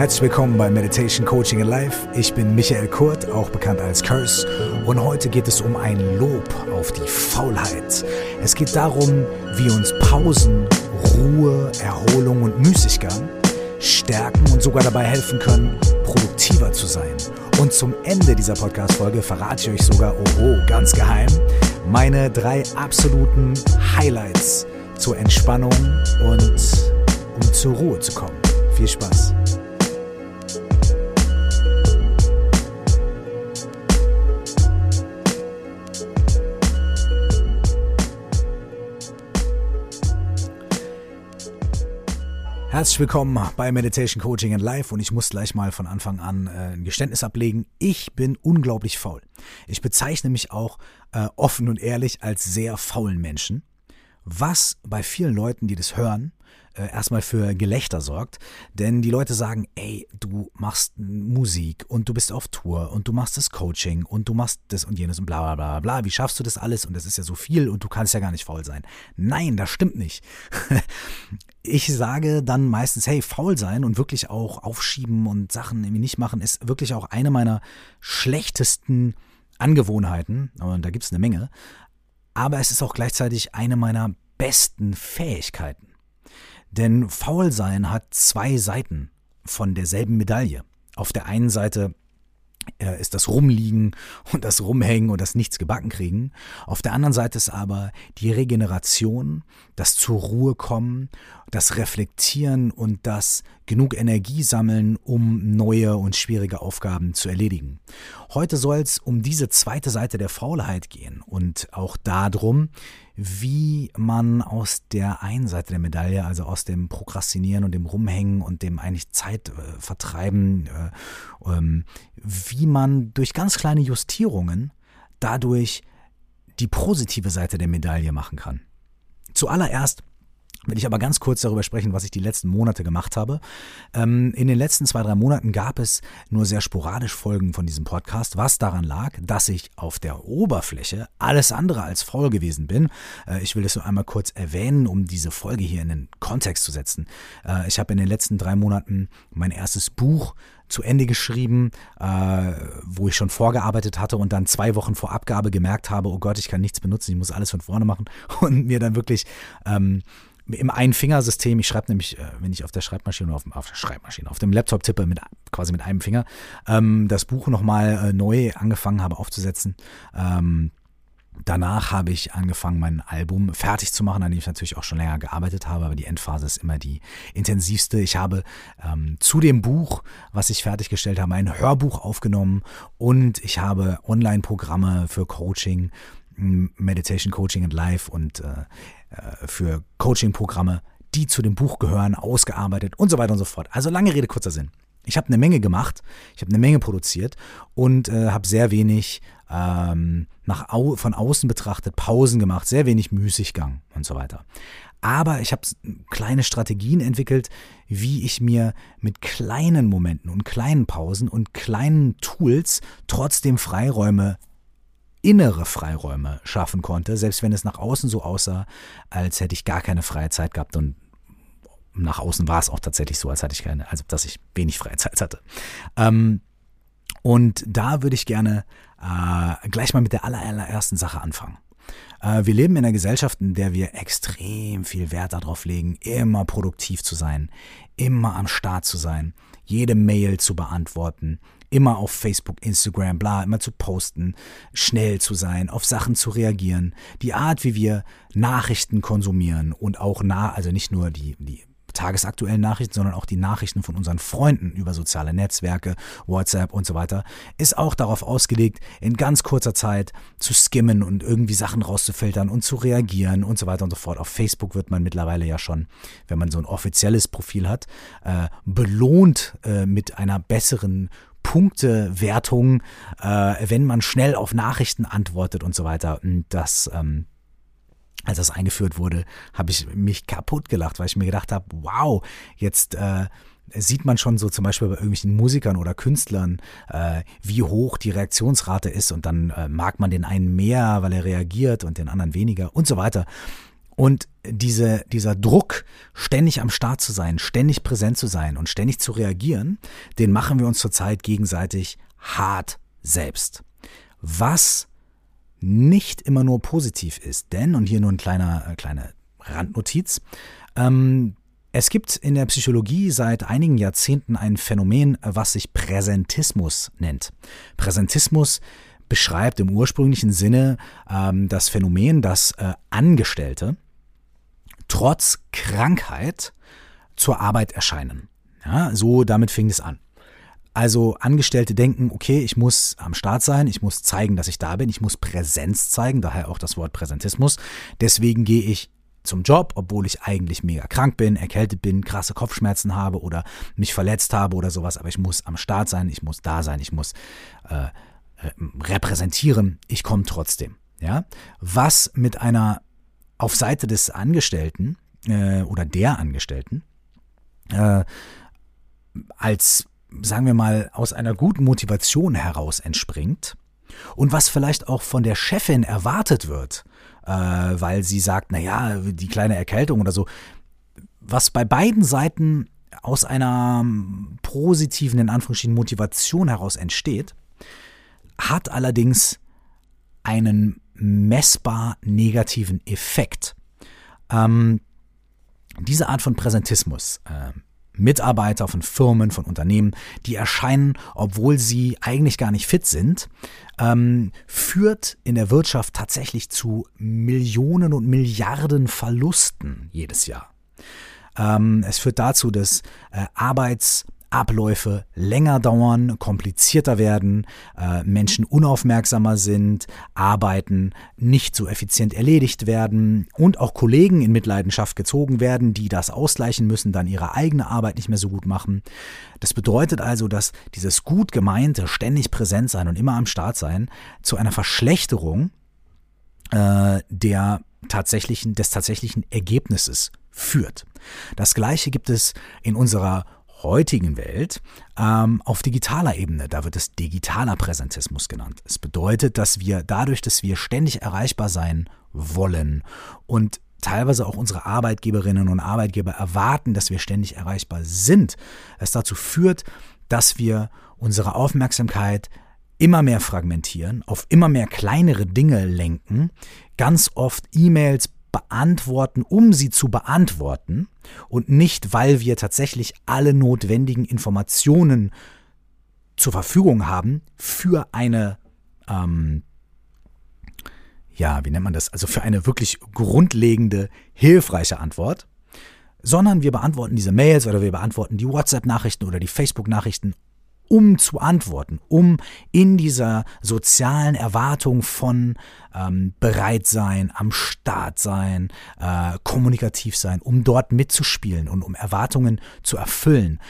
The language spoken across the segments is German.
Herzlich willkommen bei Meditation Coaching in Life. Ich bin Michael Kurt, auch bekannt als Curse. Und heute geht es um ein Lob auf die Faulheit. Es geht darum, wie uns Pausen, Ruhe, Erholung und Müßiggang stärken und sogar dabei helfen können, produktiver zu sein. Und zum Ende dieser Podcast-Folge verrate ich euch sogar, oh, ganz geheim, meine drei absoluten Highlights zur Entspannung und um zur Ruhe zu kommen. Viel Spaß! Herzlich willkommen bei Meditation Coaching and Life und ich muss gleich mal von Anfang an äh, ein Geständnis ablegen. Ich bin unglaublich faul. Ich bezeichne mich auch äh, offen und ehrlich als sehr faulen Menschen, was bei vielen Leuten, die das hören, äh, erstmal für Gelächter sorgt. Denn die Leute sagen, ey, du machst Musik und du bist auf Tour und du machst das Coaching und du machst das und jenes und bla bla bla bla. Wie schaffst du das alles? Und das ist ja so viel und du kannst ja gar nicht faul sein. Nein, das stimmt nicht. ich sage dann meistens, hey, faul sein und wirklich auch aufschieben und Sachen irgendwie nicht machen, ist wirklich auch eine meiner schlechtesten Angewohnheiten. Und da gibt es eine Menge. Aber es ist auch gleichzeitig eine meiner besten Fähigkeiten. Denn Faulsein hat zwei Seiten von derselben Medaille. Auf der einen Seite äh, ist das Rumliegen und das Rumhängen und das Nichts gebacken kriegen. Auf der anderen Seite ist aber die Regeneration, das zur Ruhe kommen, das Reflektieren und das genug Energie sammeln, um neue und schwierige Aufgaben zu erledigen. Heute soll es um diese zweite Seite der Faulheit gehen und auch darum, wie man aus der einen Seite der Medaille, also aus dem Prokrastinieren und dem Rumhängen und dem eigentlich Zeit äh, äh, ähm, wie man durch ganz kleine Justierungen dadurch die positive Seite der Medaille machen kann. Zuallererst will ich aber ganz kurz darüber sprechen, was ich die letzten Monate gemacht habe. Ähm, in den letzten zwei, drei Monaten gab es nur sehr sporadisch Folgen von diesem Podcast, was daran lag, dass ich auf der Oberfläche alles andere als faul gewesen bin. Äh, ich will das nur einmal kurz erwähnen, um diese Folge hier in den Kontext zu setzen. Äh, ich habe in den letzten drei Monaten mein erstes Buch zu Ende geschrieben, äh, wo ich schon vorgearbeitet hatte und dann zwei Wochen vor Abgabe gemerkt habe, oh Gott, ich kann nichts benutzen, ich muss alles von vorne machen und mir dann wirklich ähm, im Ein-Finger-System, ich schreibe nämlich, äh, wenn ich auf der Schreibmaschine, auf, auf der Schreibmaschine, auf dem Laptop tippe, mit, quasi mit einem Finger, ähm, das Buch nochmal äh, neu angefangen habe aufzusetzen. Ähm, Danach habe ich angefangen, mein Album fertig zu machen, an dem ich natürlich auch schon länger gearbeitet habe, aber die Endphase ist immer die intensivste. Ich habe ähm, zu dem Buch, was ich fertiggestellt habe, ein Hörbuch aufgenommen und ich habe Online-Programme für Coaching, Meditation Coaching and Life und äh, für Coaching-Programme, die zu dem Buch gehören, ausgearbeitet und so weiter und so fort. Also lange Rede, kurzer Sinn. Ich habe eine Menge gemacht, ich habe eine Menge produziert und äh, habe sehr wenig ähm, nach au von außen betrachtet Pausen gemacht, sehr wenig Müßiggang und so weiter. Aber ich habe kleine Strategien entwickelt, wie ich mir mit kleinen Momenten und kleinen Pausen und kleinen Tools trotzdem Freiräume innere Freiräume schaffen konnte, selbst wenn es nach außen so aussah, als hätte ich gar keine freie Zeit gehabt und nach außen war es auch tatsächlich so, als hatte ich keine, also dass ich wenig freie Zeit hatte. Ähm, und da würde ich gerne äh, gleich mal mit der allerersten Sache anfangen. Äh, wir leben in einer Gesellschaft, in der wir extrem viel Wert darauf legen, immer produktiv zu sein, immer am Start zu sein, jede Mail zu beantworten, immer auf Facebook, Instagram, bla, immer zu posten, schnell zu sein, auf Sachen zu reagieren, die Art, wie wir Nachrichten konsumieren und auch nah, also nicht nur die, die tagesaktuellen Nachrichten, sondern auch die Nachrichten von unseren Freunden über soziale Netzwerke, WhatsApp und so weiter, ist auch darauf ausgelegt, in ganz kurzer Zeit zu skimmen und irgendwie Sachen rauszufiltern und zu reagieren und so weiter und so fort. Auf Facebook wird man mittlerweile ja schon, wenn man so ein offizielles Profil hat, äh, belohnt äh, mit einer besseren Punktewertung, äh, wenn man schnell auf Nachrichten antwortet und so weiter. Und das, ähm, als das eingeführt wurde, habe ich mich kaputt gelacht, weil ich mir gedacht habe, wow, jetzt äh, sieht man schon so zum Beispiel bei irgendwelchen Musikern oder Künstlern, äh, wie hoch die Reaktionsrate ist und dann äh, mag man den einen mehr, weil er reagiert und den anderen weniger und so weiter. Und diese, dieser Druck, ständig am Start zu sein, ständig präsent zu sein und ständig zu reagieren, den machen wir uns zurzeit gegenseitig hart selbst. Was nicht immer nur positiv ist, denn, und hier nur ein kleiner, äh, kleine Randnotiz, ähm, es gibt in der Psychologie seit einigen Jahrzehnten ein Phänomen, was sich Präsentismus nennt. Präsentismus beschreibt im ursprünglichen Sinne ähm, das Phänomen, dass äh, Angestellte trotz Krankheit zur Arbeit erscheinen. Ja, so damit fing es an. Also Angestellte denken, okay, ich muss am Start sein, ich muss zeigen, dass ich da bin, ich muss Präsenz zeigen, daher auch das Wort Präsentismus. Deswegen gehe ich zum Job, obwohl ich eigentlich mega krank bin, erkältet bin, krasse Kopfschmerzen habe oder mich verletzt habe oder sowas, aber ich muss am Start sein, ich muss da sein, ich muss äh, repräsentieren, ich komme trotzdem. Ja? Was mit einer auf Seite des Angestellten äh, oder der Angestellten äh, als, sagen wir mal, aus einer guten Motivation heraus entspringt und was vielleicht auch von der Chefin erwartet wird, äh, weil sie sagt, naja, die kleine Erkältung oder so, was bei beiden Seiten aus einer positiven, in Anführungsstrichen, Motivation heraus entsteht, hat allerdings einen messbar negativen Effekt. Ähm, diese Art von Präsentismus, äh, Mitarbeiter von Firmen, von Unternehmen, die erscheinen, obwohl sie eigentlich gar nicht fit sind, ähm, führt in der Wirtschaft tatsächlich zu Millionen und Milliarden Verlusten jedes Jahr. Ähm, es führt dazu, dass äh, Arbeits- Abläufe länger dauern, komplizierter werden, äh, Menschen unaufmerksamer sind, Arbeiten nicht so effizient erledigt werden und auch Kollegen in Mitleidenschaft gezogen werden, die das ausgleichen müssen, dann ihre eigene Arbeit nicht mehr so gut machen. Das bedeutet also, dass dieses gut gemeinte, ständig präsent sein und immer am Start sein zu einer Verschlechterung äh, der tatsächlichen, des tatsächlichen Ergebnisses führt. Das gleiche gibt es in unserer heutigen Welt ähm, auf digitaler Ebene. Da wird es digitaler Präsentismus genannt. Es bedeutet, dass wir dadurch, dass wir ständig erreichbar sein wollen und teilweise auch unsere Arbeitgeberinnen und Arbeitgeber erwarten, dass wir ständig erreichbar sind, es dazu führt, dass wir unsere Aufmerksamkeit immer mehr fragmentieren, auf immer mehr kleinere Dinge lenken, ganz oft E-Mails beantworten, um sie zu beantworten und nicht, weil wir tatsächlich alle notwendigen Informationen zur Verfügung haben für eine, ähm, ja, wie nennt man das? Also für eine wirklich grundlegende, hilfreiche Antwort, sondern wir beantworten diese Mails oder wir beantworten die WhatsApp-Nachrichten oder die Facebook-Nachrichten um zu antworten, um in dieser sozialen Erwartung von ähm, bereit sein, am Start sein, äh, kommunikativ sein, um dort mitzuspielen und um Erwartungen zu erfüllen.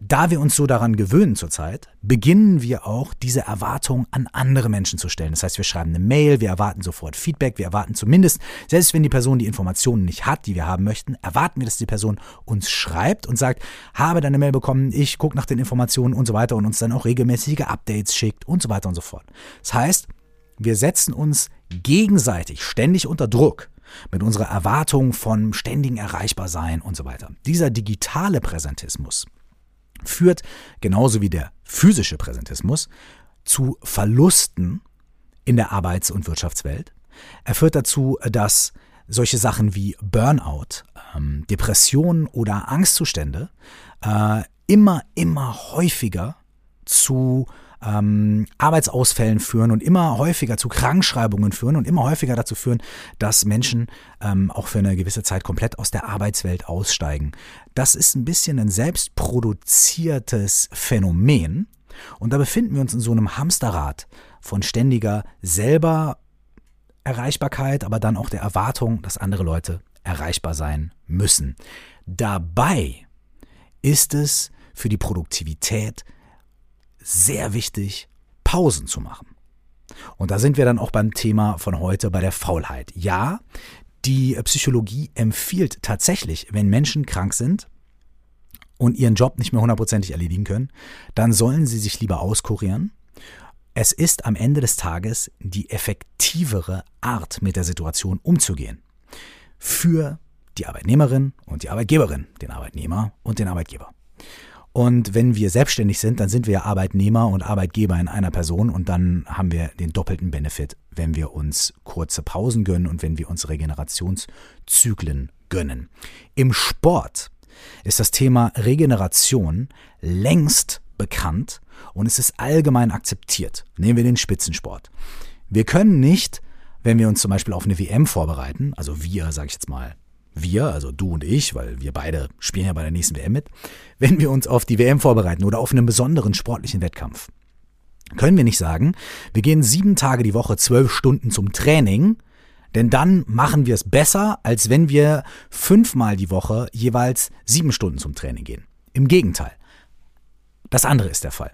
Da wir uns so daran gewöhnen zurzeit, beginnen wir auch diese Erwartung an andere Menschen zu stellen. Das heißt, wir schreiben eine Mail, wir erwarten sofort Feedback, wir erwarten zumindest, selbst wenn die Person die Informationen nicht hat, die wir haben möchten, erwarten wir, dass die Person uns schreibt und sagt, habe deine Mail bekommen, ich gucke nach den Informationen und so weiter und uns dann auch regelmäßige Updates schickt und so weiter und so fort. Das heißt, wir setzen uns gegenseitig ständig unter Druck mit unserer Erwartung von ständigen Erreichbarsein und so weiter. Dieser digitale Präsentismus, führt, genauso wie der physische Präsentismus, zu Verlusten in der Arbeits- und Wirtschaftswelt. Er führt dazu, dass solche Sachen wie Burnout, ähm, Depressionen oder Angstzustände äh, immer, immer häufiger zu ähm, Arbeitsausfällen führen und immer häufiger zu Krankschreibungen führen und immer häufiger dazu führen, dass Menschen ähm, auch für eine gewisse Zeit komplett aus der Arbeitswelt aussteigen. Das ist ein bisschen ein selbstproduziertes Phänomen und da befinden wir uns in so einem Hamsterrad von ständiger selber Erreichbarkeit, aber dann auch der Erwartung, dass andere Leute erreichbar sein müssen. Dabei ist es für die Produktivität sehr wichtig, Pausen zu machen. Und da sind wir dann auch beim Thema von heute bei der Faulheit. Ja, die Psychologie empfiehlt tatsächlich, wenn Menschen krank sind und ihren Job nicht mehr hundertprozentig erledigen können, dann sollen sie sich lieber auskurieren. Es ist am Ende des Tages die effektivere Art, mit der Situation umzugehen. für die Arbeitnehmerin und die Arbeitgeberin, den Arbeitnehmer und den Arbeitgeber. Und wenn wir selbstständig sind, dann sind wir ja Arbeitnehmer und Arbeitgeber in einer Person und dann haben wir den doppelten Benefit, wenn wir uns kurze Pausen gönnen und wenn wir uns Regenerationszyklen gönnen. Im Sport ist das Thema Regeneration längst bekannt und es ist allgemein akzeptiert. Nehmen wir den Spitzensport. Wir können nicht, wenn wir uns zum Beispiel auf eine WM vorbereiten, also wir, sage ich jetzt mal, wir, also du und ich, weil wir beide spielen ja bei der nächsten WM mit, wenn wir uns auf die WM vorbereiten oder auf einen besonderen sportlichen Wettkampf, können wir nicht sagen, wir gehen sieben Tage die Woche zwölf Stunden zum Training, denn dann machen wir es besser, als wenn wir fünfmal die Woche jeweils sieben Stunden zum Training gehen. Im Gegenteil. Das andere ist der Fall.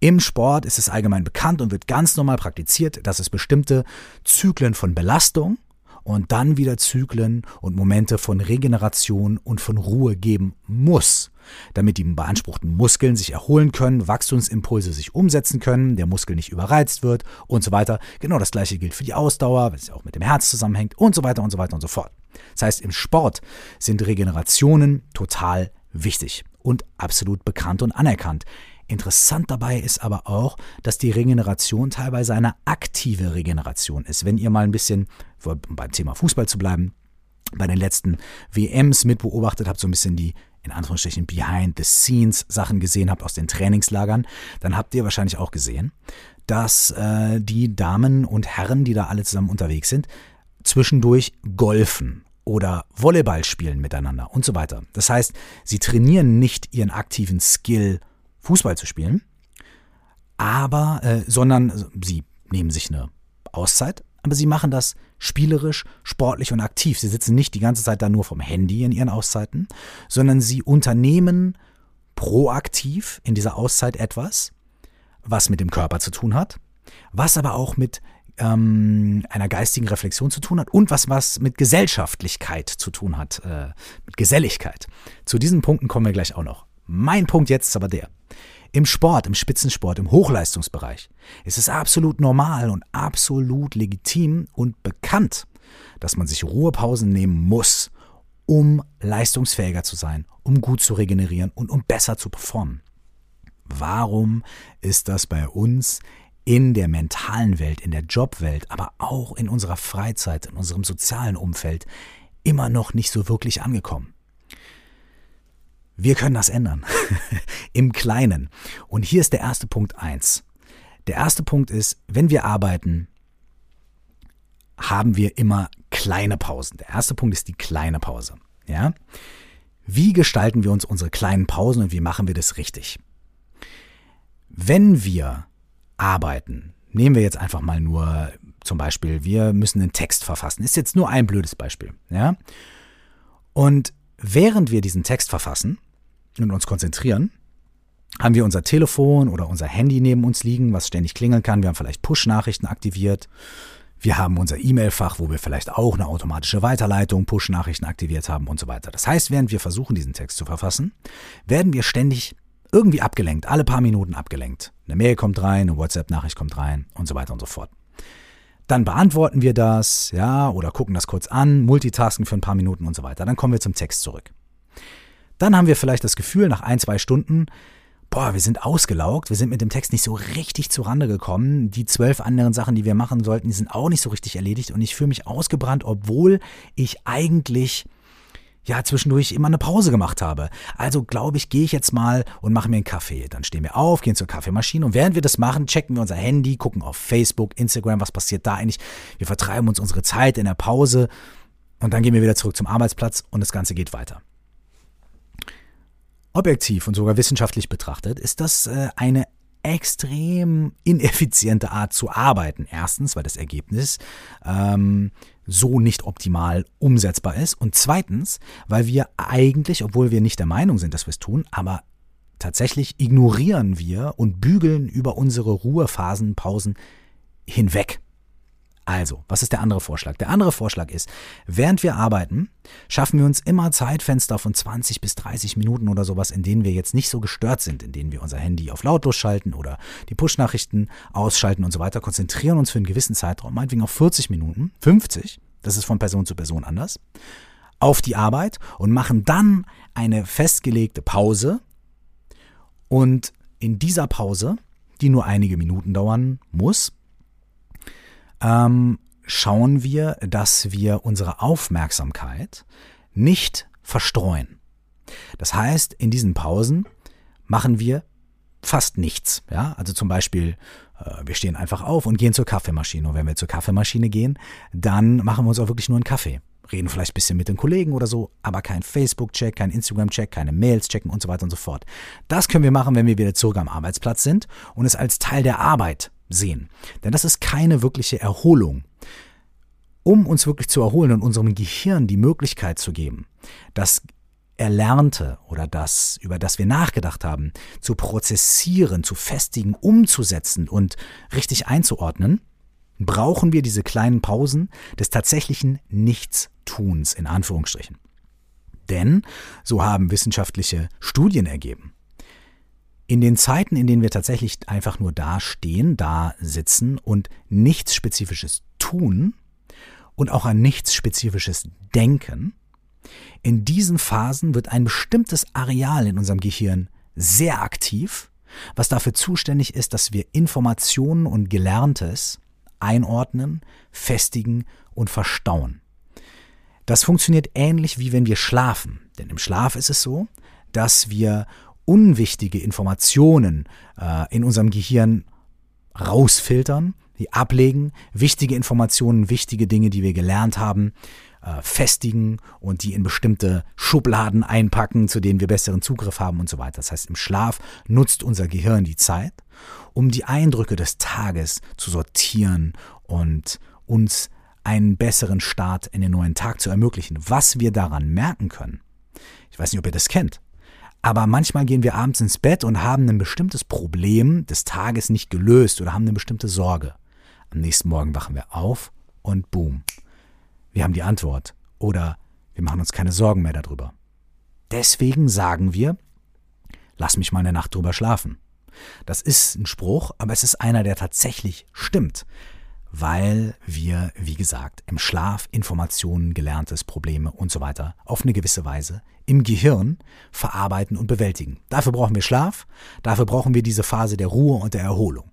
Im Sport ist es allgemein bekannt und wird ganz normal praktiziert, dass es bestimmte Zyklen von Belastung und dann wieder Zyklen und Momente von Regeneration und von Ruhe geben muss, damit die beanspruchten Muskeln sich erholen können, Wachstumsimpulse sich umsetzen können, der Muskel nicht überreizt wird und so weiter. Genau das gleiche gilt für die Ausdauer, was ja auch mit dem Herz zusammenhängt und so weiter und so weiter und so fort. Das heißt, im Sport sind Regenerationen total wichtig und absolut bekannt und anerkannt. Interessant dabei ist aber auch, dass die Regeneration teilweise eine aktive Regeneration ist. Wenn ihr mal ein bisschen, beim Thema Fußball zu bleiben, bei den letzten WMs mitbeobachtet habt, so ein bisschen die in Anführungsstrichen Behind-the-Scenes-Sachen gesehen habt aus den Trainingslagern, dann habt ihr wahrscheinlich auch gesehen, dass äh, die Damen und Herren, die da alle zusammen unterwegs sind, zwischendurch golfen oder Volleyball spielen miteinander und so weiter. Das heißt, sie trainieren nicht ihren aktiven Skill Fußball zu spielen, aber, äh, sondern sie nehmen sich eine Auszeit, aber sie machen das spielerisch, sportlich und aktiv. Sie sitzen nicht die ganze Zeit da nur vom Handy in ihren Auszeiten, sondern sie unternehmen proaktiv in dieser Auszeit etwas, was mit dem Körper zu tun hat, was aber auch mit ähm, einer geistigen Reflexion zu tun hat und was was mit Gesellschaftlichkeit zu tun hat, äh, mit Geselligkeit. Zu diesen Punkten kommen wir gleich auch noch. Mein Punkt jetzt ist aber der. Im Sport, im Spitzensport, im Hochleistungsbereich ist es absolut normal und absolut legitim und bekannt, dass man sich Ruhepausen nehmen muss, um leistungsfähiger zu sein, um gut zu regenerieren und um besser zu performen. Warum ist das bei uns in der mentalen Welt, in der Jobwelt, aber auch in unserer Freizeit, in unserem sozialen Umfeld immer noch nicht so wirklich angekommen? Wir können das ändern. Im Kleinen. Und hier ist der erste Punkt eins. Der erste Punkt ist, wenn wir arbeiten, haben wir immer kleine Pausen. Der erste Punkt ist die kleine Pause. Ja? Wie gestalten wir uns unsere kleinen Pausen und wie machen wir das richtig? Wenn wir arbeiten, nehmen wir jetzt einfach mal nur zum Beispiel, wir müssen einen Text verfassen. Ist jetzt nur ein blödes Beispiel. Ja? Und während wir diesen Text verfassen, und uns konzentrieren, haben wir unser Telefon oder unser Handy neben uns liegen, was ständig klingeln kann. Wir haben vielleicht Push-Nachrichten aktiviert. Wir haben unser E-Mail-Fach, wo wir vielleicht auch eine automatische Weiterleitung, Push-Nachrichten aktiviert haben und so weiter. Das heißt, während wir versuchen, diesen Text zu verfassen, werden wir ständig irgendwie abgelenkt, alle paar Minuten abgelenkt. Eine Mail kommt rein, eine WhatsApp-Nachricht kommt rein und so weiter und so fort. Dann beantworten wir das, ja, oder gucken das kurz an, multitasken für ein paar Minuten und so weiter. Dann kommen wir zum Text zurück. Dann haben wir vielleicht das Gefühl, nach ein, zwei Stunden, boah, wir sind ausgelaugt, wir sind mit dem Text nicht so richtig zurande gekommen. Die zwölf anderen Sachen, die wir machen sollten, die sind auch nicht so richtig erledigt und ich fühle mich ausgebrannt, obwohl ich eigentlich ja zwischendurch immer eine Pause gemacht habe. Also glaube ich, gehe ich jetzt mal und mache mir einen Kaffee. Dann stehen wir auf, gehen zur Kaffeemaschine und während wir das machen, checken wir unser Handy, gucken auf Facebook, Instagram, was passiert da eigentlich. Wir vertreiben uns unsere Zeit in der Pause und dann gehen wir wieder zurück zum Arbeitsplatz und das Ganze geht weiter. Objektiv und sogar wissenschaftlich betrachtet ist das äh, eine extrem ineffiziente Art zu arbeiten. Erstens, weil das Ergebnis ähm, so nicht optimal umsetzbar ist. Und zweitens, weil wir eigentlich, obwohl wir nicht der Meinung sind, dass wir es tun, aber tatsächlich ignorieren wir und bügeln über unsere Ruhephasen, Pausen hinweg. Also, was ist der andere Vorschlag? Der andere Vorschlag ist, während wir arbeiten, schaffen wir uns immer Zeitfenster von 20 bis 30 Minuten oder sowas, in denen wir jetzt nicht so gestört sind, in denen wir unser Handy auf lautlos schalten oder die Push-Nachrichten ausschalten und so weiter, konzentrieren uns für einen gewissen Zeitraum, meinetwegen auf 40 Minuten, 50, das ist von Person zu Person anders, auf die Arbeit und machen dann eine festgelegte Pause. Und in dieser Pause, die nur einige Minuten dauern muss, ähm, schauen wir, dass wir unsere Aufmerksamkeit nicht verstreuen. Das heißt, in diesen Pausen machen wir fast nichts. Ja? Also zum Beispiel, äh, wir stehen einfach auf und gehen zur Kaffeemaschine. Und wenn wir zur Kaffeemaschine gehen, dann machen wir uns auch wirklich nur einen Kaffee. Reden vielleicht ein bisschen mit den Kollegen oder so, aber kein Facebook-Check, kein Instagram-Check, keine Mails checken und so weiter und so fort. Das können wir machen, wenn wir wieder zurück am Arbeitsplatz sind und es als Teil der Arbeit sehen. Denn das ist keine wirkliche Erholung. Um uns wirklich zu erholen und unserem Gehirn die Möglichkeit zu geben, das Erlernte oder das, über das wir nachgedacht haben, zu prozessieren, zu festigen, umzusetzen und richtig einzuordnen, brauchen wir diese kleinen Pausen des tatsächlichen Nichtstuns in Anführungsstrichen. Denn, so haben wissenschaftliche Studien ergeben, in den Zeiten, in denen wir tatsächlich einfach nur da stehen, da sitzen und nichts Spezifisches tun und auch an nichts Spezifisches denken, in diesen Phasen wird ein bestimmtes Areal in unserem Gehirn sehr aktiv, was dafür zuständig ist, dass wir Informationen und Gelerntes einordnen, festigen und verstauen. Das funktioniert ähnlich wie wenn wir schlafen. Denn im Schlaf ist es so, dass wir unwichtige Informationen äh, in unserem Gehirn rausfiltern, die ablegen, wichtige Informationen, wichtige Dinge, die wir gelernt haben, äh, festigen und die in bestimmte Schubladen einpacken, zu denen wir besseren Zugriff haben und so weiter. Das heißt, im Schlaf nutzt unser Gehirn die Zeit, um die Eindrücke des Tages zu sortieren und uns einen besseren Start in den neuen Tag zu ermöglichen. Was wir daran merken können, ich weiß nicht, ob ihr das kennt, aber manchmal gehen wir abends ins Bett und haben ein bestimmtes Problem des Tages nicht gelöst oder haben eine bestimmte Sorge. Am nächsten Morgen wachen wir auf und boom, wir haben die Antwort oder wir machen uns keine Sorgen mehr darüber. Deswegen sagen wir, lass mich mal eine Nacht drüber schlafen. Das ist ein Spruch, aber es ist einer, der tatsächlich stimmt, weil wir, wie gesagt, im Schlaf Informationen, Gelerntes, Probleme und so weiter auf eine gewisse Weise im Gehirn verarbeiten und bewältigen. Dafür brauchen wir Schlaf, dafür brauchen wir diese Phase der Ruhe und der Erholung.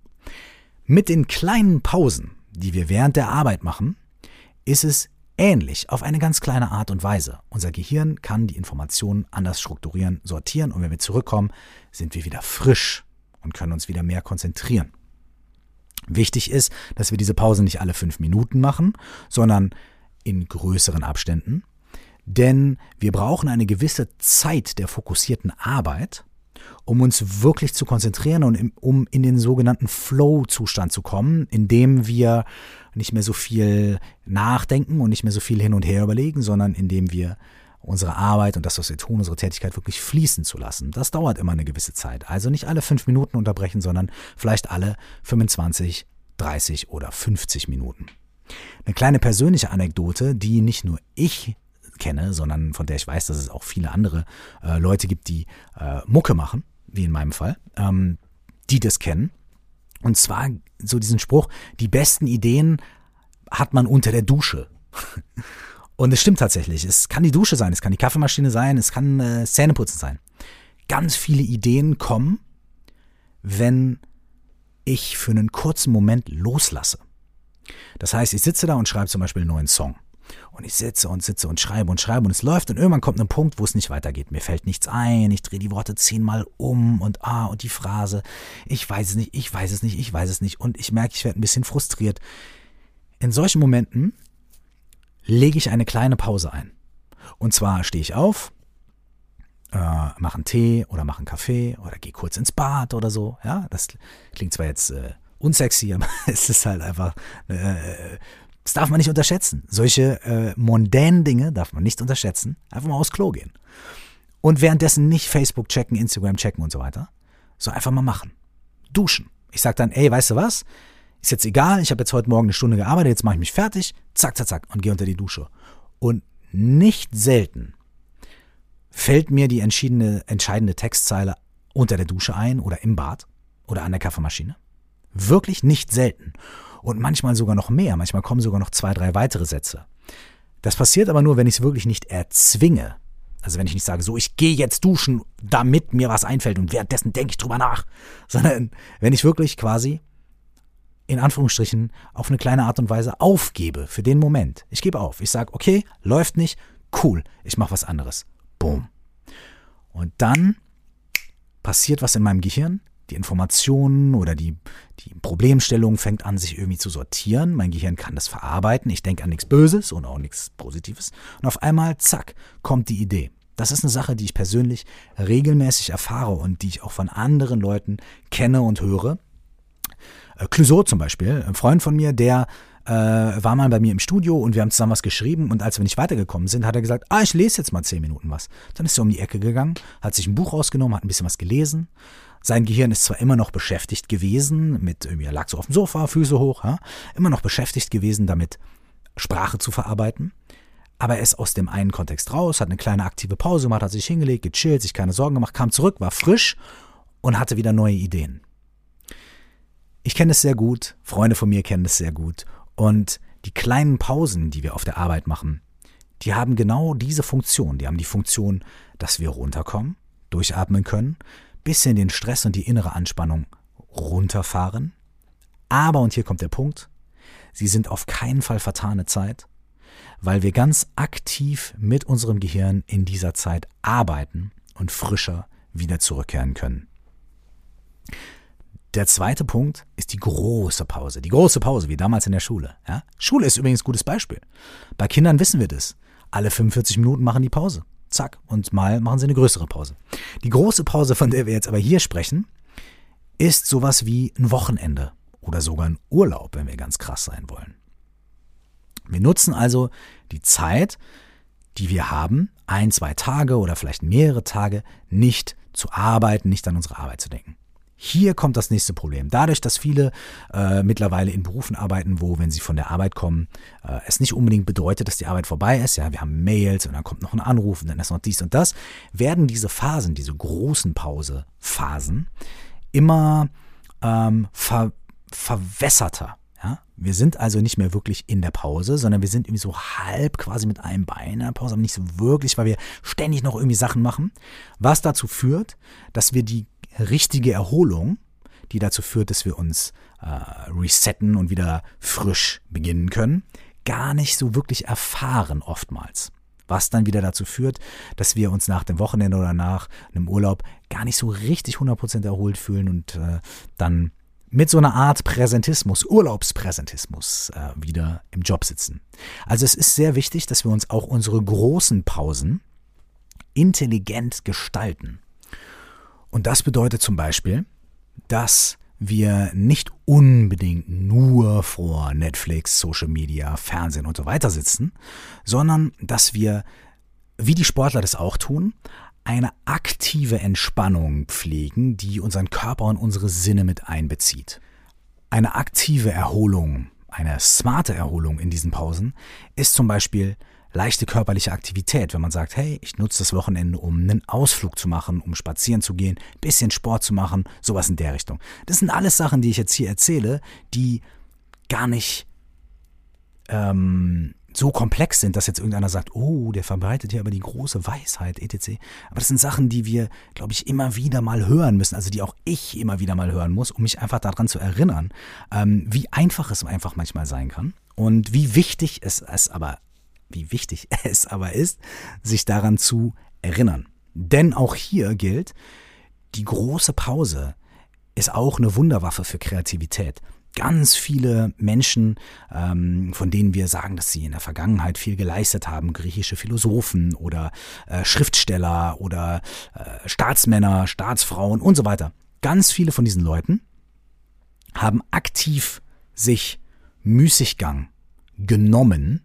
Mit den kleinen Pausen, die wir während der Arbeit machen, ist es Ähnlich, auf eine ganz kleine Art und Weise. Unser Gehirn kann die Informationen anders strukturieren, sortieren und wenn wir zurückkommen, sind wir wieder frisch und können uns wieder mehr konzentrieren. Wichtig ist, dass wir diese Pause nicht alle fünf Minuten machen, sondern in größeren Abständen, denn wir brauchen eine gewisse Zeit der fokussierten Arbeit, um uns wirklich zu konzentrieren und um in den sogenannten Flow-Zustand zu kommen, in dem wir nicht mehr so viel nachdenken und nicht mehr so viel hin und her überlegen, sondern in dem wir unsere Arbeit und das, was wir tun, unsere Tätigkeit wirklich fließen zu lassen. Das dauert immer eine gewisse Zeit. Also nicht alle fünf Minuten unterbrechen, sondern vielleicht alle 25, 30 oder 50 Minuten. Eine kleine persönliche Anekdote, die nicht nur ich kenne, sondern von der ich weiß, dass es auch viele andere äh, Leute gibt, die äh, Mucke machen, wie in meinem Fall, ähm, die das kennen. Und zwar so diesen Spruch, die besten Ideen hat man unter der Dusche. Und es stimmt tatsächlich. Es kann die Dusche sein, es kann die Kaffeemaschine sein, es kann äh, Zähneputzen sein. Ganz viele Ideen kommen, wenn ich für einen kurzen Moment loslasse. Das heißt, ich sitze da und schreibe zum Beispiel einen neuen Song. Und ich sitze und sitze und schreibe und schreibe und es läuft und irgendwann kommt ein Punkt, wo es nicht weitergeht. Mir fällt nichts ein, ich drehe die Worte zehnmal um und ah und die Phrase, ich weiß es nicht, ich weiß es nicht, ich weiß es nicht und ich merke, ich werde ein bisschen frustriert. In solchen Momenten lege ich eine kleine Pause ein. Und zwar stehe ich auf, äh, mache einen Tee oder mache einen Kaffee oder gehe kurz ins Bad oder so. Ja, das klingt zwar jetzt äh, unsexy, aber es ist halt einfach äh, das darf man nicht unterschätzen. Solche äh, mondänen Dinge darf man nicht unterschätzen. Einfach mal aufs Klo gehen. Und währenddessen nicht Facebook checken, Instagram checken und so weiter. So einfach mal machen. Duschen. Ich sag dann, ey, weißt du was? Ist jetzt egal, ich habe jetzt heute Morgen eine Stunde gearbeitet, jetzt mache ich mich fertig, zack, zack, zack, und gehe unter die Dusche. Und nicht selten fällt mir die entscheidende Textzeile unter der Dusche ein oder im Bad oder an der Kaffeemaschine. Wirklich nicht selten. und manchmal sogar noch mehr. Manchmal kommen sogar noch zwei, drei weitere Sätze. Das passiert aber nur, wenn ich es wirklich nicht erzwinge. Also wenn ich nicht sage, so, ich gehe jetzt duschen, damit mir was einfällt und währenddessen denke ich drüber nach, sondern wenn ich wirklich quasi in Anführungsstrichen auf eine kleine Art und Weise aufgebe für den Moment. Ich gebe auf. Ich sage, okay, läuft nicht, cool, ich mache was anderes. Boom. Und dann passiert was in meinem Gehirn. Die Informationen oder die, die Problemstellung fängt an, sich irgendwie zu sortieren. Mein Gehirn kann das verarbeiten. Ich denke an nichts Böses und auch nichts Positives. Und auf einmal, zack, kommt die Idee. Das ist eine Sache, die ich persönlich regelmäßig erfahre und die ich auch von anderen Leuten kenne und höre. Äh, Clouseau zum Beispiel, ein Freund von mir, der äh, war mal bei mir im Studio und wir haben zusammen was geschrieben und als wir nicht weitergekommen sind, hat er gesagt, ah, ich lese jetzt mal zehn Minuten was. Dann ist er um die Ecke gegangen, hat sich ein Buch rausgenommen, hat ein bisschen was gelesen. Sein Gehirn ist zwar immer noch beschäftigt gewesen, mit er lag so auf dem Sofa, Füße hoch, ja, immer noch beschäftigt gewesen, damit Sprache zu verarbeiten. Aber er ist aus dem einen Kontext raus, hat eine kleine aktive Pause gemacht, hat sich hingelegt, gechillt, sich keine Sorgen gemacht, kam zurück, war frisch und hatte wieder neue Ideen. Ich kenne es sehr gut, Freunde von mir kennen es sehr gut. Und die kleinen Pausen, die wir auf der Arbeit machen, die haben genau diese Funktion. Die haben die Funktion, dass wir runterkommen, durchatmen können, bisschen den Stress und die innere Anspannung runterfahren. Aber, und hier kommt der Punkt, sie sind auf keinen Fall vertane Zeit, weil wir ganz aktiv mit unserem Gehirn in dieser Zeit arbeiten und frischer wieder zurückkehren können. Der zweite Punkt ist die große Pause. Die große Pause, wie damals in der Schule. Ja? Schule ist übrigens ein gutes Beispiel. Bei Kindern wissen wir das. Alle 45 Minuten machen die Pause. Zack. Und mal machen sie eine größere Pause. Die große Pause, von der wir jetzt aber hier sprechen, ist sowas wie ein Wochenende oder sogar ein Urlaub, wenn wir ganz krass sein wollen. Wir nutzen also die Zeit, die wir haben, ein, zwei Tage oder vielleicht mehrere Tage, nicht zu arbeiten, nicht an unsere Arbeit zu denken. Hier kommt das nächste Problem. Dadurch, dass viele äh, mittlerweile in Berufen arbeiten, wo, wenn sie von der Arbeit kommen, äh, es nicht unbedingt bedeutet, dass die Arbeit vorbei ist. Ja, wir haben Mails und dann kommt noch ein Anruf und dann ist noch dies und das. Werden diese Phasen, diese großen Pause-Phasen, immer ähm, ver verwässerter. Ja? Wir sind also nicht mehr wirklich in der Pause, sondern wir sind irgendwie so halb quasi mit einem Bein in der Pause, aber nicht so wirklich, weil wir ständig noch irgendwie Sachen machen. Was dazu führt, dass wir die richtige Erholung, die dazu führt, dass wir uns äh, resetten und wieder frisch beginnen können, gar nicht so wirklich erfahren oftmals. Was dann wieder dazu führt, dass wir uns nach dem Wochenende oder nach einem Urlaub gar nicht so richtig 100% erholt fühlen und äh, dann mit so einer Art Präsentismus, Urlaubspräsentismus äh, wieder im Job sitzen. Also es ist sehr wichtig, dass wir uns auch unsere großen Pausen intelligent gestalten. Und das bedeutet zum Beispiel, dass wir nicht unbedingt nur vor Netflix, Social Media, Fernsehen und so weiter sitzen, sondern dass wir, wie die Sportler das auch tun, eine aktive Entspannung pflegen, die unseren Körper und unsere Sinne mit einbezieht. Eine aktive Erholung, eine smarte Erholung in diesen Pausen ist zum Beispiel leichte körperliche Aktivität, wenn man sagt, hey, ich nutze das Wochenende, um einen Ausflug zu machen, um spazieren zu gehen, bisschen Sport zu machen, sowas in der Richtung. Das sind alles Sachen, die ich jetzt hier erzähle, die gar nicht ähm, so komplex sind, dass jetzt irgendeiner sagt, oh, der verbreitet hier aber die große Weisheit, etc. Aber das sind Sachen, die wir, glaube ich, immer wieder mal hören müssen, also die auch ich immer wieder mal hören muss, um mich einfach daran zu erinnern, ähm, wie einfach es einfach manchmal sein kann und wie wichtig es, es aber wie wichtig es aber ist, sich daran zu erinnern. Denn auch hier gilt, die große Pause ist auch eine Wunderwaffe für Kreativität. Ganz viele Menschen, ähm, von denen wir sagen, dass sie in der Vergangenheit viel geleistet haben, griechische Philosophen oder äh, Schriftsteller oder äh, Staatsmänner, Staatsfrauen und so weiter. Ganz viele von diesen Leuten haben aktiv sich Müßiggang genommen,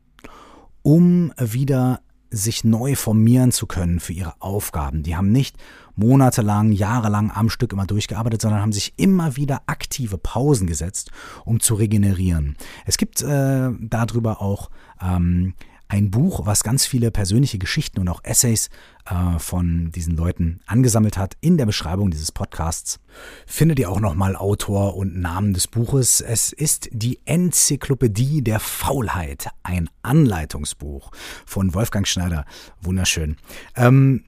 um wieder sich neu formieren zu können für ihre Aufgaben. Die haben nicht monatelang, jahrelang am Stück immer durchgearbeitet, sondern haben sich immer wieder aktive Pausen gesetzt, um zu regenerieren. Es gibt äh, darüber auch ähm, ein Buch, was ganz viele persönliche Geschichten und auch Essays äh, von diesen Leuten angesammelt hat. In der Beschreibung dieses Podcasts findet ihr auch nochmal Autor und Namen des Buches. Es ist die Enzyklopädie der Faulheit, ein Anleitungsbuch von Wolfgang Schneider. Wunderschön. Ähm,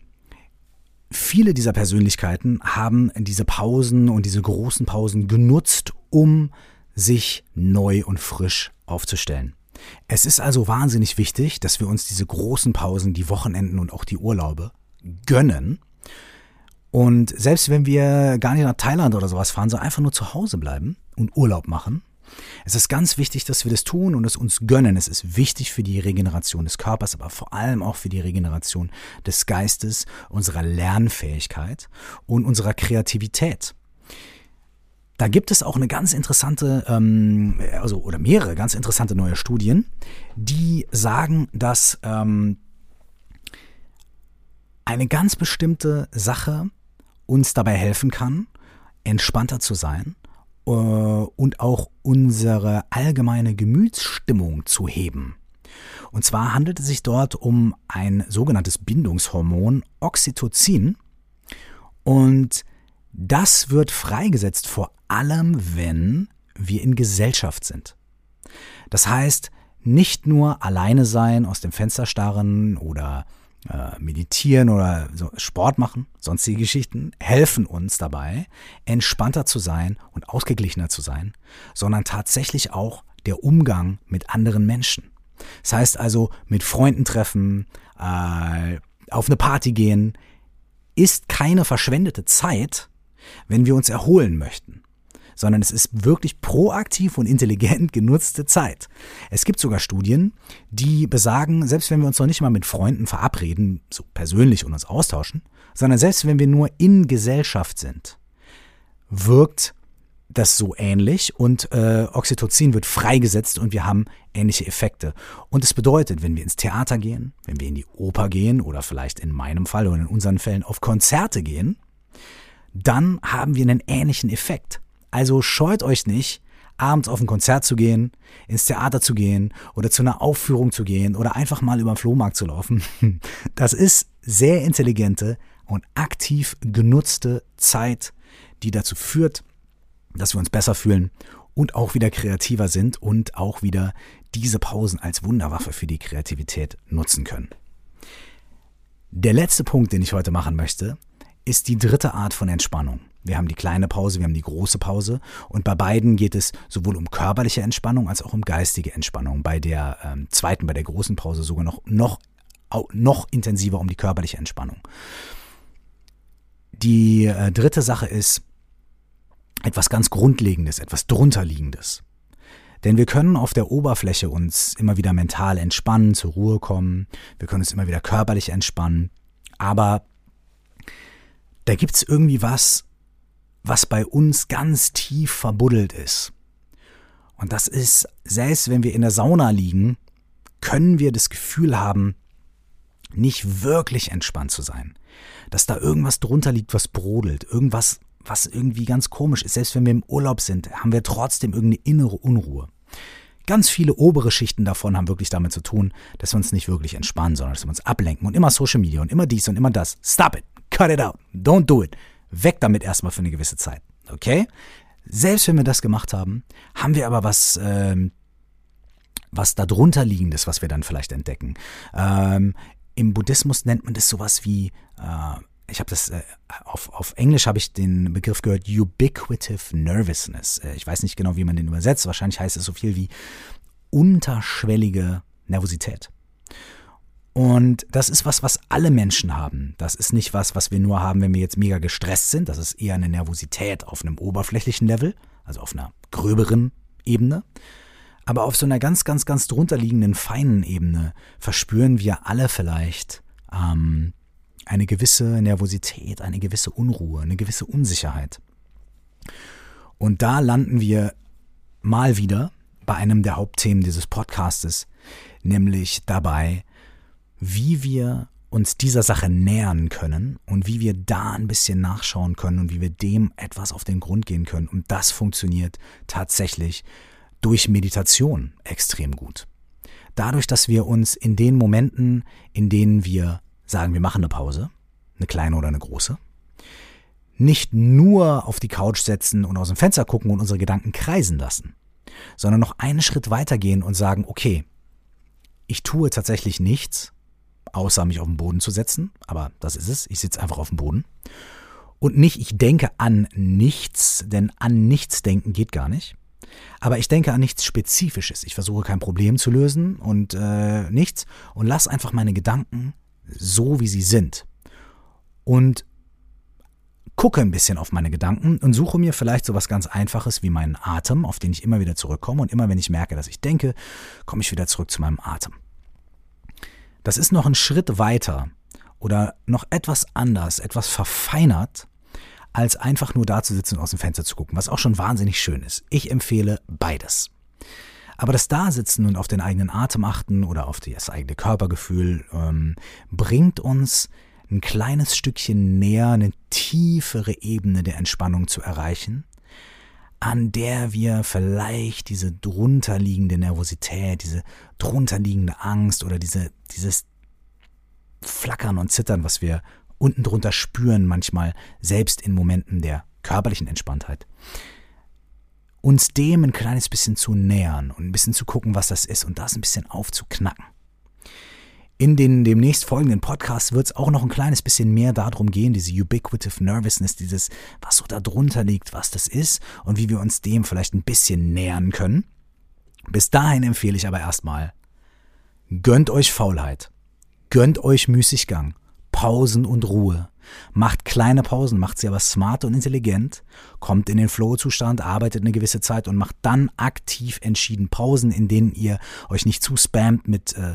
viele dieser Persönlichkeiten haben diese Pausen und diese großen Pausen genutzt, um sich neu und frisch aufzustellen. Es ist also wahnsinnig wichtig, dass wir uns diese großen Pausen, die Wochenenden und auch die Urlaube gönnen. Und selbst wenn wir gar nicht nach Thailand oder sowas fahren, sondern einfach nur zu Hause bleiben und Urlaub machen, es ist ganz wichtig, dass wir das tun und es uns gönnen. Es ist wichtig für die Regeneration des Körpers, aber vor allem auch für die Regeneration des Geistes, unserer Lernfähigkeit und unserer Kreativität. Da gibt es auch eine ganz interessante, ähm, also oder mehrere ganz interessante neue Studien, die sagen, dass ähm, eine ganz bestimmte Sache uns dabei helfen kann, entspannter zu sein äh, und auch unsere allgemeine Gemütsstimmung zu heben. Und zwar handelt es sich dort um ein sogenanntes Bindungshormon Oxytocin. Und das wird freigesetzt vor allem, wenn wir in Gesellschaft sind. Das heißt, nicht nur alleine sein, aus dem Fenster starren oder äh, meditieren oder so Sport machen, sonstige Geschichten, helfen uns dabei, entspannter zu sein und ausgeglichener zu sein, sondern tatsächlich auch der Umgang mit anderen Menschen. Das heißt also, mit Freunden treffen, äh, auf eine Party gehen, ist keine verschwendete Zeit, wenn wir uns erholen möchten sondern es ist wirklich proaktiv und intelligent genutzte Zeit. Es gibt sogar Studien, die besagen, selbst wenn wir uns noch nicht mal mit Freunden verabreden, so persönlich und uns austauschen, sondern selbst wenn wir nur in Gesellschaft sind, wirkt das so ähnlich und äh, Oxytocin wird freigesetzt und wir haben ähnliche Effekte. Und es bedeutet, wenn wir ins Theater gehen, wenn wir in die Oper gehen oder vielleicht in meinem Fall oder in unseren Fällen auf Konzerte gehen, dann haben wir einen ähnlichen Effekt. Also scheut euch nicht, abends auf ein Konzert zu gehen, ins Theater zu gehen oder zu einer Aufführung zu gehen oder einfach mal über den Flohmarkt zu laufen. Das ist sehr intelligente und aktiv genutzte Zeit, die dazu führt, dass wir uns besser fühlen und auch wieder kreativer sind und auch wieder diese Pausen als Wunderwaffe für die Kreativität nutzen können. Der letzte Punkt, den ich heute machen möchte, ist die dritte Art von Entspannung. Wir haben die kleine Pause, wir haben die große Pause. Und bei beiden geht es sowohl um körperliche Entspannung als auch um geistige Entspannung. Bei der ähm, zweiten, bei der großen Pause sogar noch, noch, noch intensiver um die körperliche Entspannung. Die äh, dritte Sache ist etwas ganz Grundlegendes, etwas drunterliegendes. Denn wir können auf der Oberfläche uns immer wieder mental entspannen, zur Ruhe kommen, wir können uns immer wieder körperlich entspannen, aber da gibt es irgendwie was, was bei uns ganz tief verbuddelt ist. Und das ist, selbst wenn wir in der Sauna liegen, können wir das Gefühl haben, nicht wirklich entspannt zu sein. Dass da irgendwas drunter liegt, was brodelt, irgendwas, was irgendwie ganz komisch ist. Selbst wenn wir im Urlaub sind, haben wir trotzdem irgendeine innere Unruhe. Ganz viele obere Schichten davon haben wirklich damit zu tun, dass wir uns nicht wirklich entspannen, sondern dass wir uns ablenken und immer Social Media und immer dies und immer das. Stop it. Cut it out. Don't do it. Weg damit erstmal für eine gewisse Zeit. Okay? Selbst wenn wir das gemacht haben, haben wir aber was, ähm, was darunter liegendes, was wir dann vielleicht entdecken. Ähm, Im Buddhismus nennt man das sowas wie, äh, ich habe das, äh, auf, auf Englisch habe ich den Begriff gehört, ubiquitive nervousness. Äh, ich weiß nicht genau, wie man den übersetzt. Wahrscheinlich heißt es so viel wie unterschwellige Nervosität. Und das ist was, was alle Menschen haben. Das ist nicht was, was wir nur haben, wenn wir jetzt mega gestresst sind. Das ist eher eine Nervosität auf einem oberflächlichen Level, also auf einer gröberen Ebene. Aber auf so einer ganz, ganz, ganz drunterliegenden, feinen Ebene verspüren wir alle vielleicht ähm, eine gewisse Nervosität, eine gewisse Unruhe, eine gewisse Unsicherheit. Und da landen wir mal wieder bei einem der Hauptthemen dieses Podcastes, nämlich dabei, wie wir uns dieser Sache nähern können und wie wir da ein bisschen nachschauen können und wie wir dem etwas auf den Grund gehen können. Und das funktioniert tatsächlich durch Meditation extrem gut. dadurch, dass wir uns in den Momenten, in denen wir sagen, wir machen eine Pause, eine kleine oder eine große, nicht nur auf die Couch setzen und aus dem Fenster gucken und unsere Gedanken kreisen lassen, sondern noch einen Schritt weitergehen und sagen, okay, ich tue tatsächlich nichts, außer mich auf den Boden zu setzen, aber das ist es, ich sitze einfach auf dem Boden. Und nicht, ich denke an nichts, denn an nichts denken geht gar nicht. Aber ich denke an nichts Spezifisches. Ich versuche kein Problem zu lösen und äh, nichts und lasse einfach meine Gedanken so, wie sie sind. Und gucke ein bisschen auf meine Gedanken und suche mir vielleicht so was ganz Einfaches wie meinen Atem, auf den ich immer wieder zurückkomme. Und immer wenn ich merke, dass ich denke, komme ich wieder zurück zu meinem Atem. Das ist noch ein Schritt weiter oder noch etwas anders, etwas verfeinert, als einfach nur da zu sitzen und aus dem Fenster zu gucken, was auch schon wahnsinnig schön ist. Ich empfehle beides. Aber das Dasitzen und auf den eigenen Atem achten oder auf das eigene Körpergefühl ähm, bringt uns ein kleines Stückchen näher, eine tiefere Ebene der Entspannung zu erreichen, an der wir vielleicht diese drunterliegende Nervosität, diese drunterliegende Angst oder diese, dieses Flackern und Zittern, was wir unten drunter spüren, manchmal selbst in Momenten der körperlichen Entspanntheit, uns dem ein kleines bisschen zu nähern und ein bisschen zu gucken, was das ist und das ein bisschen aufzuknacken. In den demnächst folgenden Podcasts wird es auch noch ein kleines bisschen mehr darum gehen, diese ubiquitive Nervousness, dieses, was so da drunter liegt, was das ist und wie wir uns dem vielleicht ein bisschen nähern können. Bis dahin empfehle ich aber erstmal, gönnt euch Faulheit, gönnt euch Müßiggang, Pausen und Ruhe. Macht kleine Pausen, macht sie aber smart und intelligent, kommt in den Flow-Zustand, arbeitet eine gewisse Zeit und macht dann aktiv entschieden Pausen, in denen ihr euch nicht zu spammt mit äh,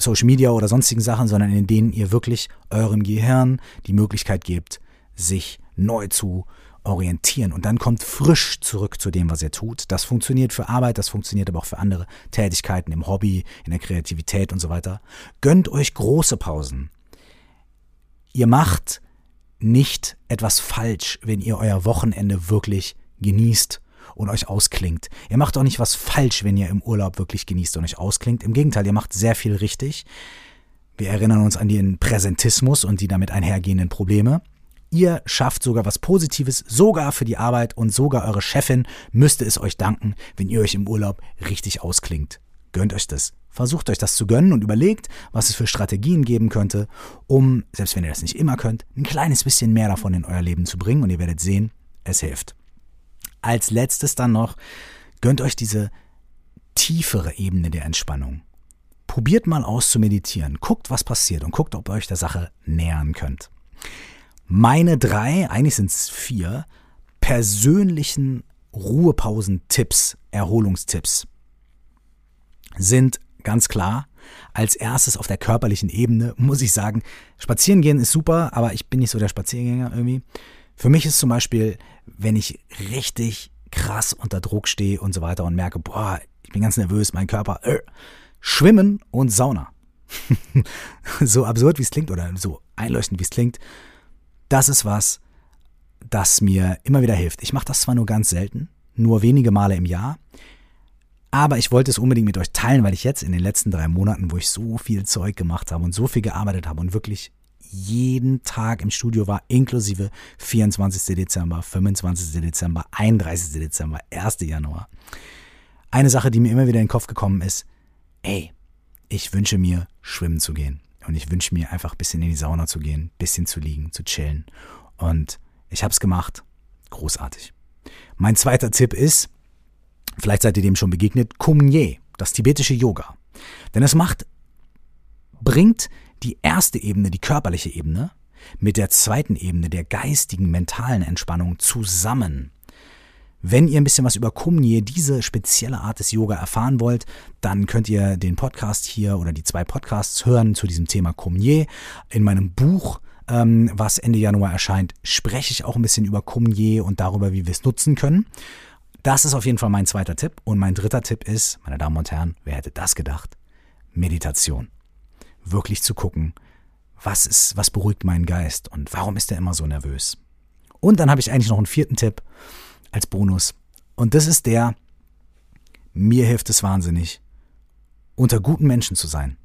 Social Media oder sonstigen Sachen, sondern in denen ihr wirklich eurem Gehirn die Möglichkeit gebt, sich neu zu orientieren und dann kommt frisch zurück zu dem, was ihr tut. Das funktioniert für Arbeit, das funktioniert aber auch für andere Tätigkeiten im Hobby, in der Kreativität und so weiter. Gönnt euch große Pausen. Ihr macht nicht etwas falsch, wenn ihr euer Wochenende wirklich genießt und euch ausklingt. Ihr macht auch nicht was falsch, wenn ihr im Urlaub wirklich genießt und euch ausklingt. Im Gegenteil, ihr macht sehr viel richtig. Wir erinnern uns an den Präsentismus und die damit einhergehenden Probleme. Ihr schafft sogar was Positives, sogar für die Arbeit und sogar eure Chefin müsste es euch danken, wenn ihr euch im Urlaub richtig ausklingt. Gönnt euch das. Versucht euch das zu gönnen und überlegt, was es für Strategien geben könnte, um, selbst wenn ihr das nicht immer könnt, ein kleines bisschen mehr davon in euer Leben zu bringen und ihr werdet sehen, es hilft. Als letztes dann noch, gönnt euch diese tiefere Ebene der Entspannung. Probiert mal aus zu meditieren, guckt, was passiert und guckt, ob ihr euch der Sache nähern könnt. Meine drei, eigentlich sind es vier, persönlichen Ruhepausen-Tipps, Erholungstipps sind ganz klar als erstes auf der körperlichen Ebene, muss ich sagen, spazieren gehen ist super, aber ich bin nicht so der Spaziergänger irgendwie. Für mich ist zum Beispiel, wenn ich richtig krass unter Druck stehe und so weiter und merke, boah, ich bin ganz nervös, mein Körper, äh, Schwimmen und Sauna. so absurd wie es klingt oder so einleuchtend wie es klingt, das ist was, das mir immer wieder hilft. Ich mache das zwar nur ganz selten, nur wenige Male im Jahr, aber ich wollte es unbedingt mit euch teilen, weil ich jetzt in den letzten drei Monaten, wo ich so viel Zeug gemacht habe und so viel gearbeitet habe und wirklich jeden Tag im Studio war, inklusive 24. Dezember, 25. Dezember, 31. Dezember, 1. Januar. Eine Sache, die mir immer wieder in den Kopf gekommen ist, ey, ich wünsche mir, schwimmen zu gehen. Und ich wünsche mir einfach ein bisschen in die Sauna zu gehen, ein bisschen zu liegen, zu chillen. Und ich habe es gemacht. Großartig. Mein zweiter Tipp ist, vielleicht seid ihr dem schon begegnet, Kumye, das tibetische Yoga. Denn es macht, bringt die erste Ebene, die körperliche Ebene, mit der zweiten Ebene, der geistigen, mentalen Entspannung zusammen. Wenn ihr ein bisschen was über Kumye, diese spezielle Art des Yoga erfahren wollt, dann könnt ihr den Podcast hier oder die zwei Podcasts hören zu diesem Thema Kumye. In meinem Buch, ähm, was Ende Januar erscheint, spreche ich auch ein bisschen über Kumye und darüber, wie wir es nutzen können. Das ist auf jeden Fall mein zweiter Tipp. Und mein dritter Tipp ist, meine Damen und Herren, wer hätte das gedacht? Meditation wirklich zu gucken, was ist, was beruhigt meinen Geist und warum ist er immer so nervös. Und dann habe ich eigentlich noch einen vierten Tipp als Bonus. Und das ist der, mir hilft es wahnsinnig, unter guten Menschen zu sein.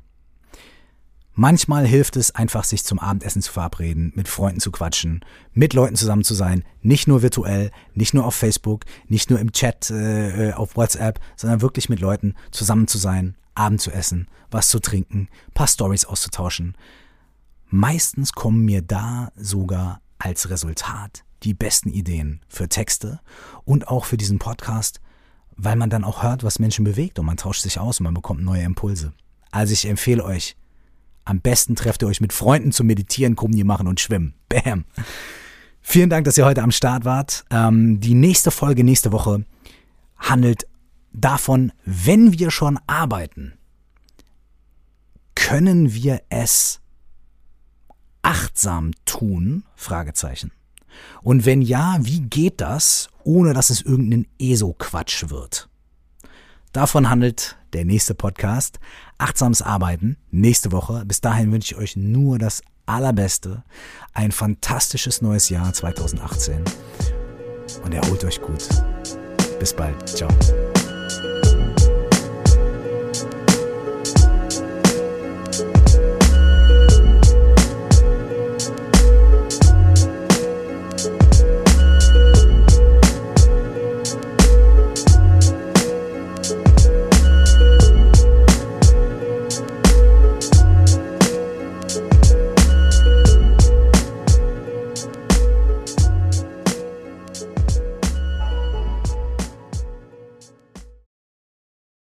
Manchmal hilft es einfach, sich zum Abendessen zu verabreden, mit Freunden zu quatschen, mit Leuten zusammen zu sein, nicht nur virtuell, nicht nur auf Facebook, nicht nur im Chat, äh, auf WhatsApp, sondern wirklich mit Leuten zusammen zu sein, Abend zu essen, was zu trinken, paar Stories auszutauschen. Meistens kommen mir da sogar als Resultat die besten Ideen für Texte und auch für diesen Podcast, weil man dann auch hört, was Menschen bewegt und man tauscht sich aus und man bekommt neue Impulse. Also ich empfehle euch, am besten trefft ihr euch mit Freunden zum Meditieren, Kumni machen und schwimmen. Bam. Vielen Dank, dass ihr heute am Start wart. Ähm, die nächste Folge nächste Woche handelt davon, wenn wir schon arbeiten, können wir es achtsam tun? Fragezeichen. Und wenn ja, wie geht das, ohne dass es irgendein ESO-Quatsch wird? Davon handelt der nächste Podcast. Achtsames Arbeiten nächste Woche. Bis dahin wünsche ich euch nur das Allerbeste. Ein fantastisches neues Jahr 2018. Und erholt euch gut. Bis bald. Ciao.